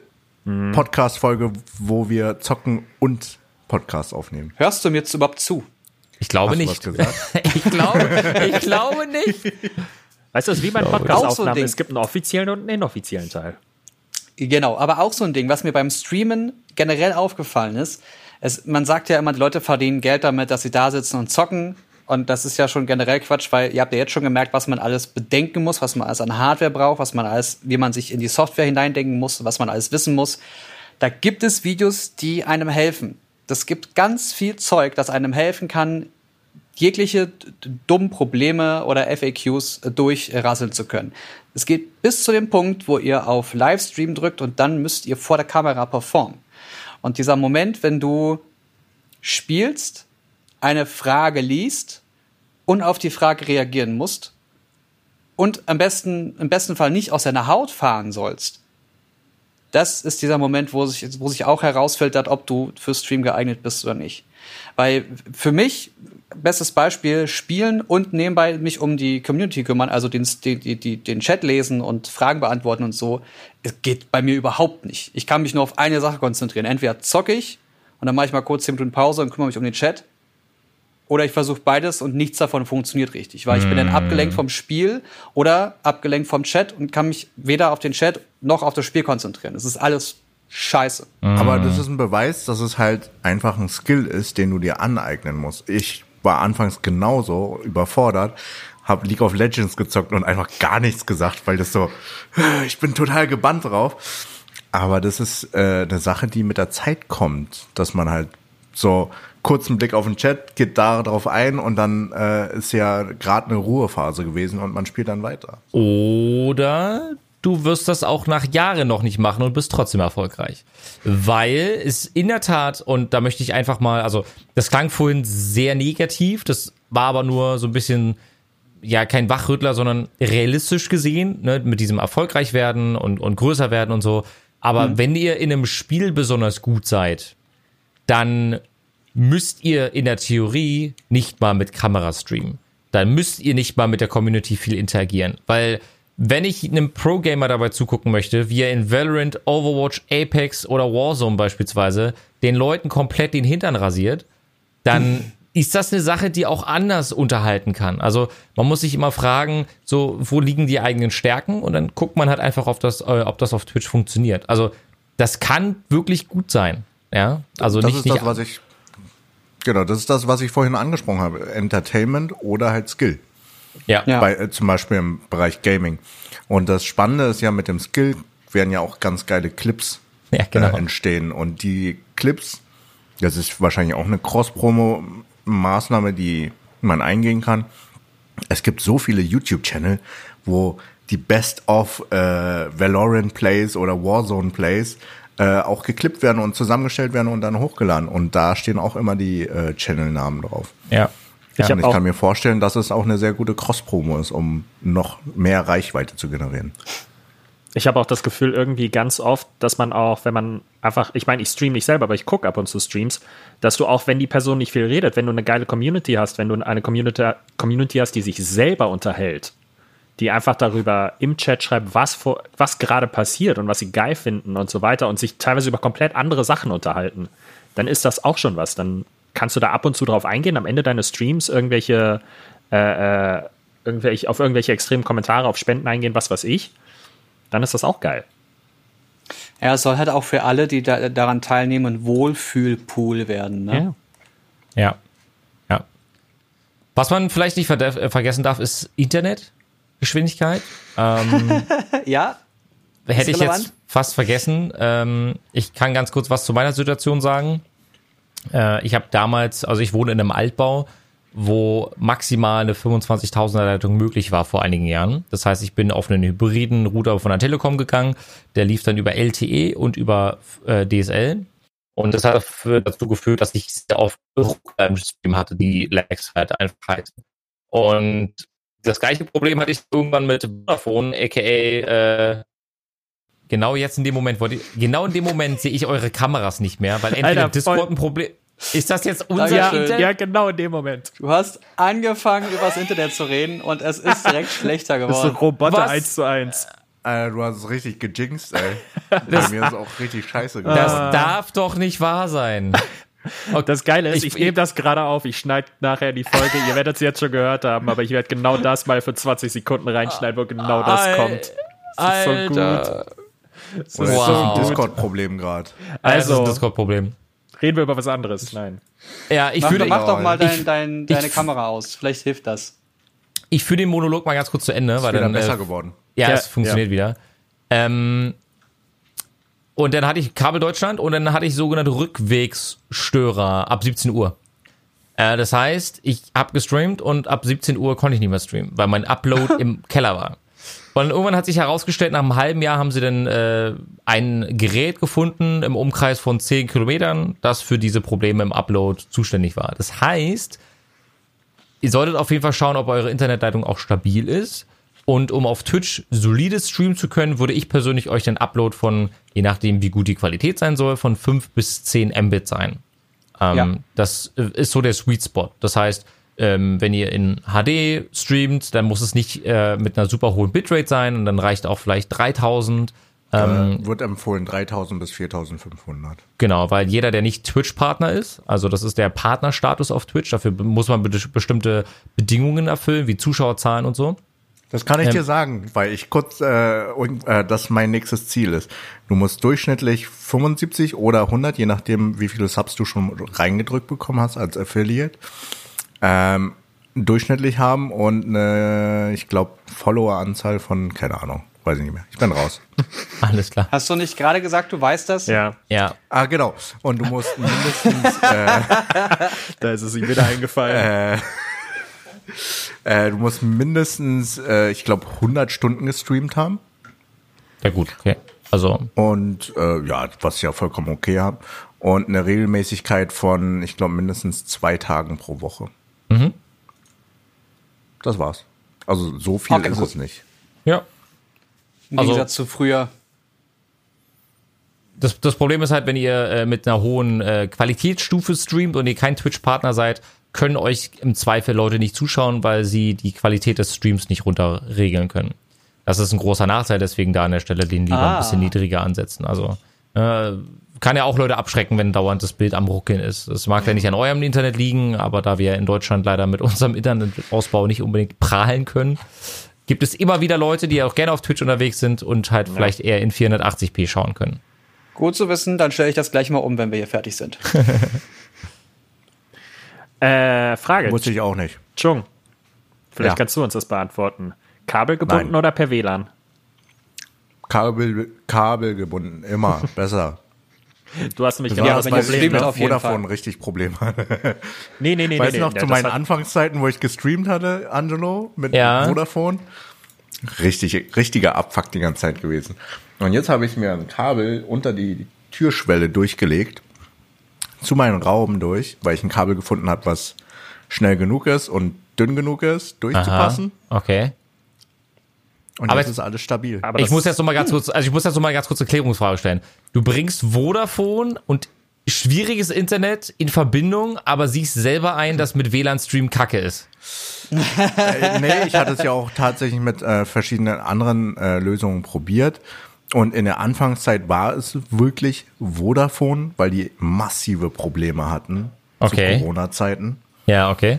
Podcast-Folge, wo wir zocken und Podcast aufnehmen. Hörst du mir jetzt überhaupt zu? Ich glaube Hast du nicht. was gesagt? ich glaube, ich glaube nicht. Weißt du, es ist wie bei Auch so ein Podcast-Aufnahmen. Ding. es gibt einen offiziellen und einen inoffiziellen Teil. Genau, aber auch so ein Ding, was mir beim Streamen generell aufgefallen ist. Es, man sagt ja immer, die Leute verdienen Geld damit, dass sie da sitzen und zocken. Und das ist ja schon generell Quatsch, weil ihr habt ja jetzt schon gemerkt, was man alles bedenken muss, was man alles an Hardware braucht, was man alles, wie man sich in die Software hineindenken muss, was man alles wissen muss. Da gibt es Videos, die einem helfen. Das gibt ganz viel Zeug, das einem helfen kann, jegliche dummen Probleme oder FAQs äh, durchrasseln zu können. Es geht bis zu dem Punkt, wo ihr auf Livestream drückt und dann müsst ihr vor der Kamera performen. Und dieser Moment, wenn du spielst, eine Frage liest und auf die Frage reagieren musst und am besten, im besten Fall nicht aus deiner Haut fahren sollst, das ist dieser Moment, wo sich, wo sich auch herausfiltert, ob du für Stream geeignet bist oder nicht. Weil für mich, bestes Beispiel, spielen und nebenbei mich um die Community kümmern, also den, die, die, den Chat lesen und Fragen beantworten und so, es geht bei mir überhaupt nicht. Ich kann mich nur auf eine Sache konzentrieren. Entweder zocke ich und dann mache ich mal kurz 10 Minuten Pause und kümmere mich um den Chat. Oder ich versuche beides und nichts davon funktioniert richtig, weil ich bin dann abgelenkt vom Spiel oder abgelenkt vom Chat und kann mich weder auf den Chat noch auf das Spiel konzentrieren. Es ist alles scheiße. Aber das ist ein Beweis, dass es halt einfach ein Skill ist, den du dir aneignen musst. Ich war anfangs genauso überfordert, habe League of Legends gezockt und einfach gar nichts gesagt, weil das so, ich bin total gebannt drauf. Aber das ist äh, eine Sache, die mit der Zeit kommt, dass man halt so kurzen Blick auf den Chat, geht da drauf ein und dann äh, ist ja gerade eine Ruhephase gewesen und man spielt dann weiter. Oder du wirst das auch nach Jahren noch nicht machen und bist trotzdem erfolgreich. Weil es in der Tat, und da möchte ich einfach mal, also das klang vorhin sehr negativ, das war aber nur so ein bisschen, ja, kein Wachrüttler, sondern realistisch gesehen, ne, mit diesem erfolgreich werden und, und größer werden und so. Aber wenn ihr in einem Spiel besonders gut seid, dann müsst ihr in der Theorie nicht mal mit Kamera streamen. Dann müsst ihr nicht mal mit der Community viel interagieren. Weil wenn ich einem Pro-Gamer dabei zugucken möchte, wie er in Valorant, Overwatch, Apex oder Warzone beispielsweise den Leuten komplett den Hintern rasiert, dann ist das eine Sache, die auch anders unterhalten kann. Also man muss sich immer fragen, so wo liegen die eigenen Stärken und dann guckt man halt einfach auf das, äh, ob das auf Twitch funktioniert. Also das kann wirklich gut sein. Ja, also Das nicht, ist nicht das, was ich, genau, das ist das, was ich vorhin angesprochen habe. Entertainment oder halt Skill. ja. Ja. bei, äh, zum Beispiel im Bereich Gaming. Und das Spannende ist ja mit dem Skill werden ja auch ganz geile Clips Ja, genau. äh, entstehen. Und die Clips, das ist wahrscheinlich auch eine Cross-Promo-Maßnahme, die man eingehen kann. Es gibt so viele YouTube-Channel, wo die Best of äh, Valorant Plays oder Warzone Plays äh, auch geklippt werden und zusammengestellt werden und dann hochgeladen. Und da stehen auch immer die äh, Channel-Namen drauf. ja. Ich Ja, ich kann mir vorstellen, dass es auch eine sehr gute Cross-Promo ist, um noch mehr Reichweite zu generieren. Ich habe auch das Gefühl irgendwie ganz oft, dass man auch, wenn man einfach, ich meine, ich stream nicht selber, aber ich gucke ab und zu Streams, dass du auch, wenn die Person nicht viel redet, wenn du eine geile Community hast, wenn du eine Community, Community hast, die sich selber unterhält, die einfach darüber im Chat schreibt, was, vor, was gerade passiert und was sie geil finden und so weiter und sich teilweise über komplett andere Sachen unterhalten, dann ist das auch schon was. Dann kannst du da ab und zu drauf eingehen, am Ende deines Streams irgendwelche, äh, äh, irgendwelche auf irgendwelche extremen Kommentare, auf Spenden eingehen, was weiß ich dann ist das auch geil. Ja, es soll halt auch für alle, die da, daran teilnehmen, ein Wohlfühlpool werden. Ne? Ja. Ja. Was man vielleicht nicht verde- äh, vergessen darf, ist Internetgeschwindigkeit. Ähm, Ja, hätte ich relevant? jetzt fast vergessen. Ähm, ich kann ganz kurz was zu meiner Situation sagen. Äh, ich habe damals, also ich wohne in einem Altbau, wo maximal eine 25.000er Leitung möglich war vor einigen Jahren. Das heißt, ich bin auf einen hybriden Router von der Telekom gegangen. Der lief dann über LTE und über äh, DSL. Und das hat dazu geführt, dass ich sehr oft im Stream hatte, die Lags halt einfach heißen. Und das gleiche Problem hatte ich irgendwann mit Vodafone, aka äh, genau jetzt in dem Moment, wollte ich, genau in dem Moment sehe ich eure Kameras nicht mehr, weil entweder Alter, Discord voll- ein Problem. Ist das jetzt unser Ja, Internet? ja, genau in dem Moment. Du hast angefangen, übers Internet zu reden und es ist direkt schlechter Das ist so geworden. Roboter Was? 1 zu 1. Äh, du hast es richtig gejinxt, ey. Bei mir ist es auch richtig scheiße geworden. Das darf doch nicht wahr sein. Das Geile ist, Ich- ich, nehme das gerade auf, ich schneide nachher die Folge, ihr werdet es jetzt schon gehört haben, aber ich werde genau das mal für 20 Sekunden reinschneiden, wo genau das Al- kommt. Das ist so gut. Oder ist das Wow. ein Discord-Problem gerade? Also, das Discord-Problem. reden wir über was anderes. Nein. Ja, ich Mach, führe, mach doch mal ich- dein, dein, deine ich- Kamera aus. Vielleicht hilft das. ich führe den Monolog mal ganz kurz zu Ende, weil Ist wieder dann besser äh, geworden. Ja, Ja, es funktioniert wieder. Ähm, und dann hatte ich Kabel Deutschland und dann hatte ich sogenannte Rückwegsstörer ab 17 Uhr. Äh, das heißt, ich habe gestreamt und ab 17 Uhr konnte ich nicht mehr streamen, weil mein Upload im Keller war. Und irgendwann hat sich herausgestellt, nach einem halben Jahr haben sie dann äh, ein Gerät gefunden im Umkreis von 10 Kilometern, das für diese Probleme im Upload zuständig war. Das heißt, ihr solltet auf jeden Fall schauen, ob eure Internetleitung auch stabil ist. Und um auf Twitch solides streamen zu können, würde ich persönlich euch den Upload von, je nachdem wie gut die Qualität sein soll, von 5 bis 10 Mbit sein. Ähm, Ja. Das äh, ist so der Sweet Spot. Das heißt, ähm, wenn ihr in HD streamt, dann muss es nicht äh, mit einer super hohen Bitrate sein und dann reicht auch vielleicht 3000. Ähm, äh, wird empfohlen 3000 bis 4500. Genau, weil jeder, der nicht Twitch-Partner ist, also das ist der Partnerstatus auf Twitch, dafür muss man be bestimmte Bedingungen erfüllen, wie Zuschauerzahlen und so. Das kann ich Ähm, dir sagen, weil ich kurz, äh, und, äh, das mein nächstes Ziel ist. Du musst durchschnittlich 75 oder 100, je nachdem, wie viele Subs du schon reingedrückt bekommen hast als Affiliate, ähm, durchschnittlich haben und eine, ich glaube, Follower-Anzahl von, keine Ahnung, weiß ich nicht mehr. Ich bin raus. Alles klar. Hast du nicht gerade gesagt, du weißt das? Ja, Ja, Ah, genau. Und du musst mindestens, äh, da ist es ihm wieder eingefallen. äh, du musst mindestens, äh, ich glaube, 100 Stunden gestreamt haben. ja gut, okay. Also, Und äh, ja, was ich ja vollkommen okay habe. Und eine Regelmäßigkeit von, ich glaube, mindestens zwei Tagen pro Woche. Mhm. Das war's. Also so viel Okay, ist gut. es nicht. ja. Im Also- Gegensatz zu früher. Das, das Problem ist halt, wenn ihr äh, mit einer hohen äh, Qualitätsstufe streamt und ihr kein Twitch-Partner seid, können euch im Zweifel Leute nicht zuschauen, weil sie die Qualität des Streams nicht runterregeln können. Das ist ein großer Nachteil, deswegen da an der Stelle den lieber Ah. ein bisschen niedriger ansetzen. Also äh, kann ja auch Leute abschrecken, wenn dauernd das Bild am Ruckeln ist. Das mag ja nicht an eurem Internet liegen, aber da wir in Deutschland leider mit unserem Internetausbau nicht unbedingt prahlen können, gibt es immer wieder Leute, die auch gerne auf Twitch unterwegs sind und halt vielleicht eher in 480p schauen können. Gut zu wissen, dann stelle ich das gleich mal um, wenn wir hier fertig sind. Äh, Frage. Wusste ich auch nicht. Chung, vielleicht Ja. kannst du uns das beantworten. Kabelgebunden Nein. oder per WLAN? Kabel, Kabel gebunden, immer besser. Du hast nämlich genau war das Problem. Ne? Problem, auf jeden Vodafone Fall. richtig Probleme hatte. Nee, nee, nee. Weißt nee, du noch, nee, zu meinen Anfangszeiten, wo ich gestreamt hatte, Angelo, mit Ja. Vodafone? Richtig, richtiger Abfuck die ganze Zeit gewesen. Und jetzt habe ich mir ein Kabel unter die Türschwelle durchgelegt, zu meinem Raum durch, weil ich ein Kabel gefunden habe, was schnell genug ist und dünn genug ist, durchzupassen. okay. Und Aber jetzt es- ist alles stabil. Aber Ich muss jetzt noch mal ganz kurz, also ich muss jetzt noch mal ganz kurz eine Klärungsfrage stellen. Du bringst Vodafone und schwieriges Internet in Verbindung, aber siehst selber ein, dass mit WLAN-Stream Kacke ist. Äh, nee, ich hatte es ja auch tatsächlich mit äh, verschiedenen anderen äh, Lösungen probiert. Und in der Anfangszeit war es wirklich Vodafone, weil die massive Probleme hatten Okay. zu Corona-Zeiten. Ja, okay.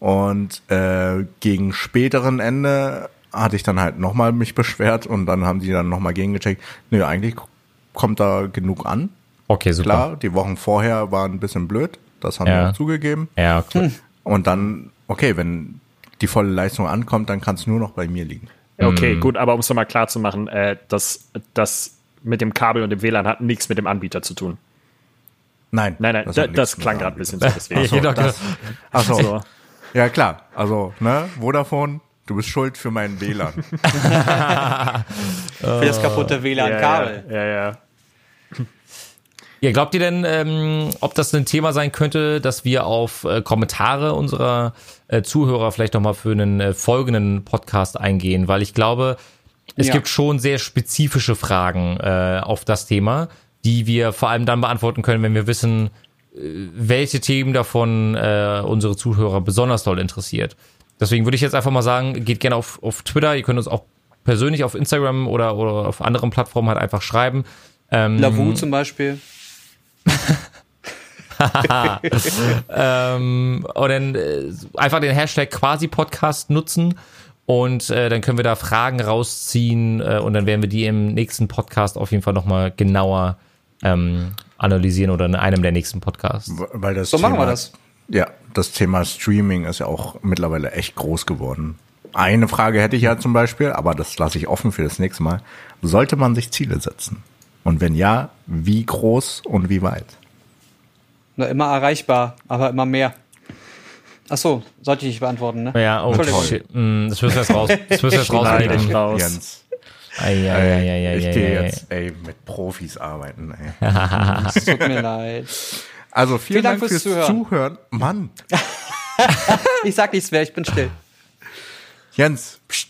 Und äh, gegen späteren Ende hatte ich dann halt nochmal mich beschwert und dann haben die dann nochmal gegengecheckt. Nö, eigentlich kommt da genug an. Okay, super. Klar, die Wochen vorher waren ein bisschen blöd, das haben Ja. wir zugegeben. Ja, cool. Und dann, okay, wenn die volle Leistung ankommt, dann kann es nur noch bei mir liegen. Okay, Hm. gut, aber um es nochmal klar zu machen, äh, das, das mit dem Kabel und dem WLAN hat nichts mit dem Anbieter zu tun. Nein, Nein, nein, das da, das, klang gerade ein bisschen so. Deswegen. Ich hätte auch das- gedacht, Ach so. So. Ja, klar. Also, ne, Vodafone, du bist schuld für meinen WLAN. Für das kaputte WLAN-Kabel. ja, ja, ja. Ja, glaubt ihr denn, ähm, ob das ein Thema sein könnte, dass wir auf äh, Kommentare unserer äh, Zuhörer vielleicht nochmal für einen äh, folgenden Podcast eingehen? Weil ich glaube, es Ja. gibt schon sehr spezifische Fragen äh, auf das Thema, die wir vor allem dann beantworten können, wenn wir wissen, äh, welche Themen davon äh, unsere Zuhörer besonders doll interessiert. Deswegen würde ich jetzt einfach mal sagen, geht gerne auf, auf Twitter, ihr könnt uns auch persönlich auf Instagram oder, oder auf anderen Plattformen halt einfach schreiben. Ähm, Lavu zum Beispiel. Ähm, und dann äh, einfach den Hashtag quasi Podcast nutzen und äh, dann können wir da Fragen rausziehen äh, und dann werden wir die im nächsten Podcast auf jeden Fall nochmal genauer ähm, analysieren oder in einem der nächsten Podcasts. Weil das So machen Thema, wir das. Ja, das Thema Streaming ist ja auch mittlerweile echt groß geworden. Eine Frage hätte ich ja zum Beispiel, aber das lasse ich offen für das nächste Mal. Sollte man sich Ziele setzen? Und wenn ja, wie groß und wie weit? Na, immer erreichbar, aber immer mehr. Ach so, sollte ich nicht beantworten, ne? Ja, oh Entschuldigung. Mm, Das wirst du jetzt raus. Das wirst du jetzt ich rauskriegen. raus. Jens, Ei, ei, ei, ei, ei, ich gehe jetzt ey, mit Profis arbeiten. Ey. Es tut mir leid. Also vielen, Vielen Dank Dank, fürs fürs Zuhören. Zuhören. Mann, Ich sag nichts mehr, ich bin still. Jens, pst,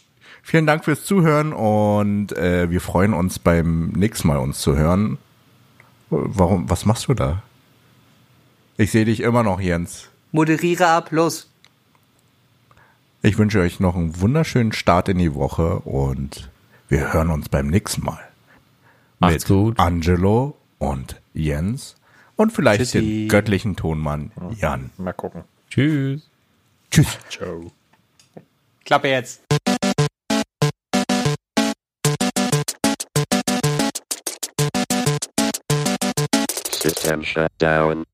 vielen Dank fürs Zuhören und äh, wir freuen uns beim nächsten Mal uns zu hören. Warum? Was machst du da? Ich sehe dich immer noch, Jens. Moderiere ab, los. Ich wünsche euch noch einen wunderschönen Start in die Woche und wir hören uns beim nächsten Mal. Macht's gut. Angelo und Jens und vielleicht Tschüssi. den göttlichen Tonmann Jan. Mal gucken. Tschüss. Tschüss. Ciao. Klappe jetzt. System shut down.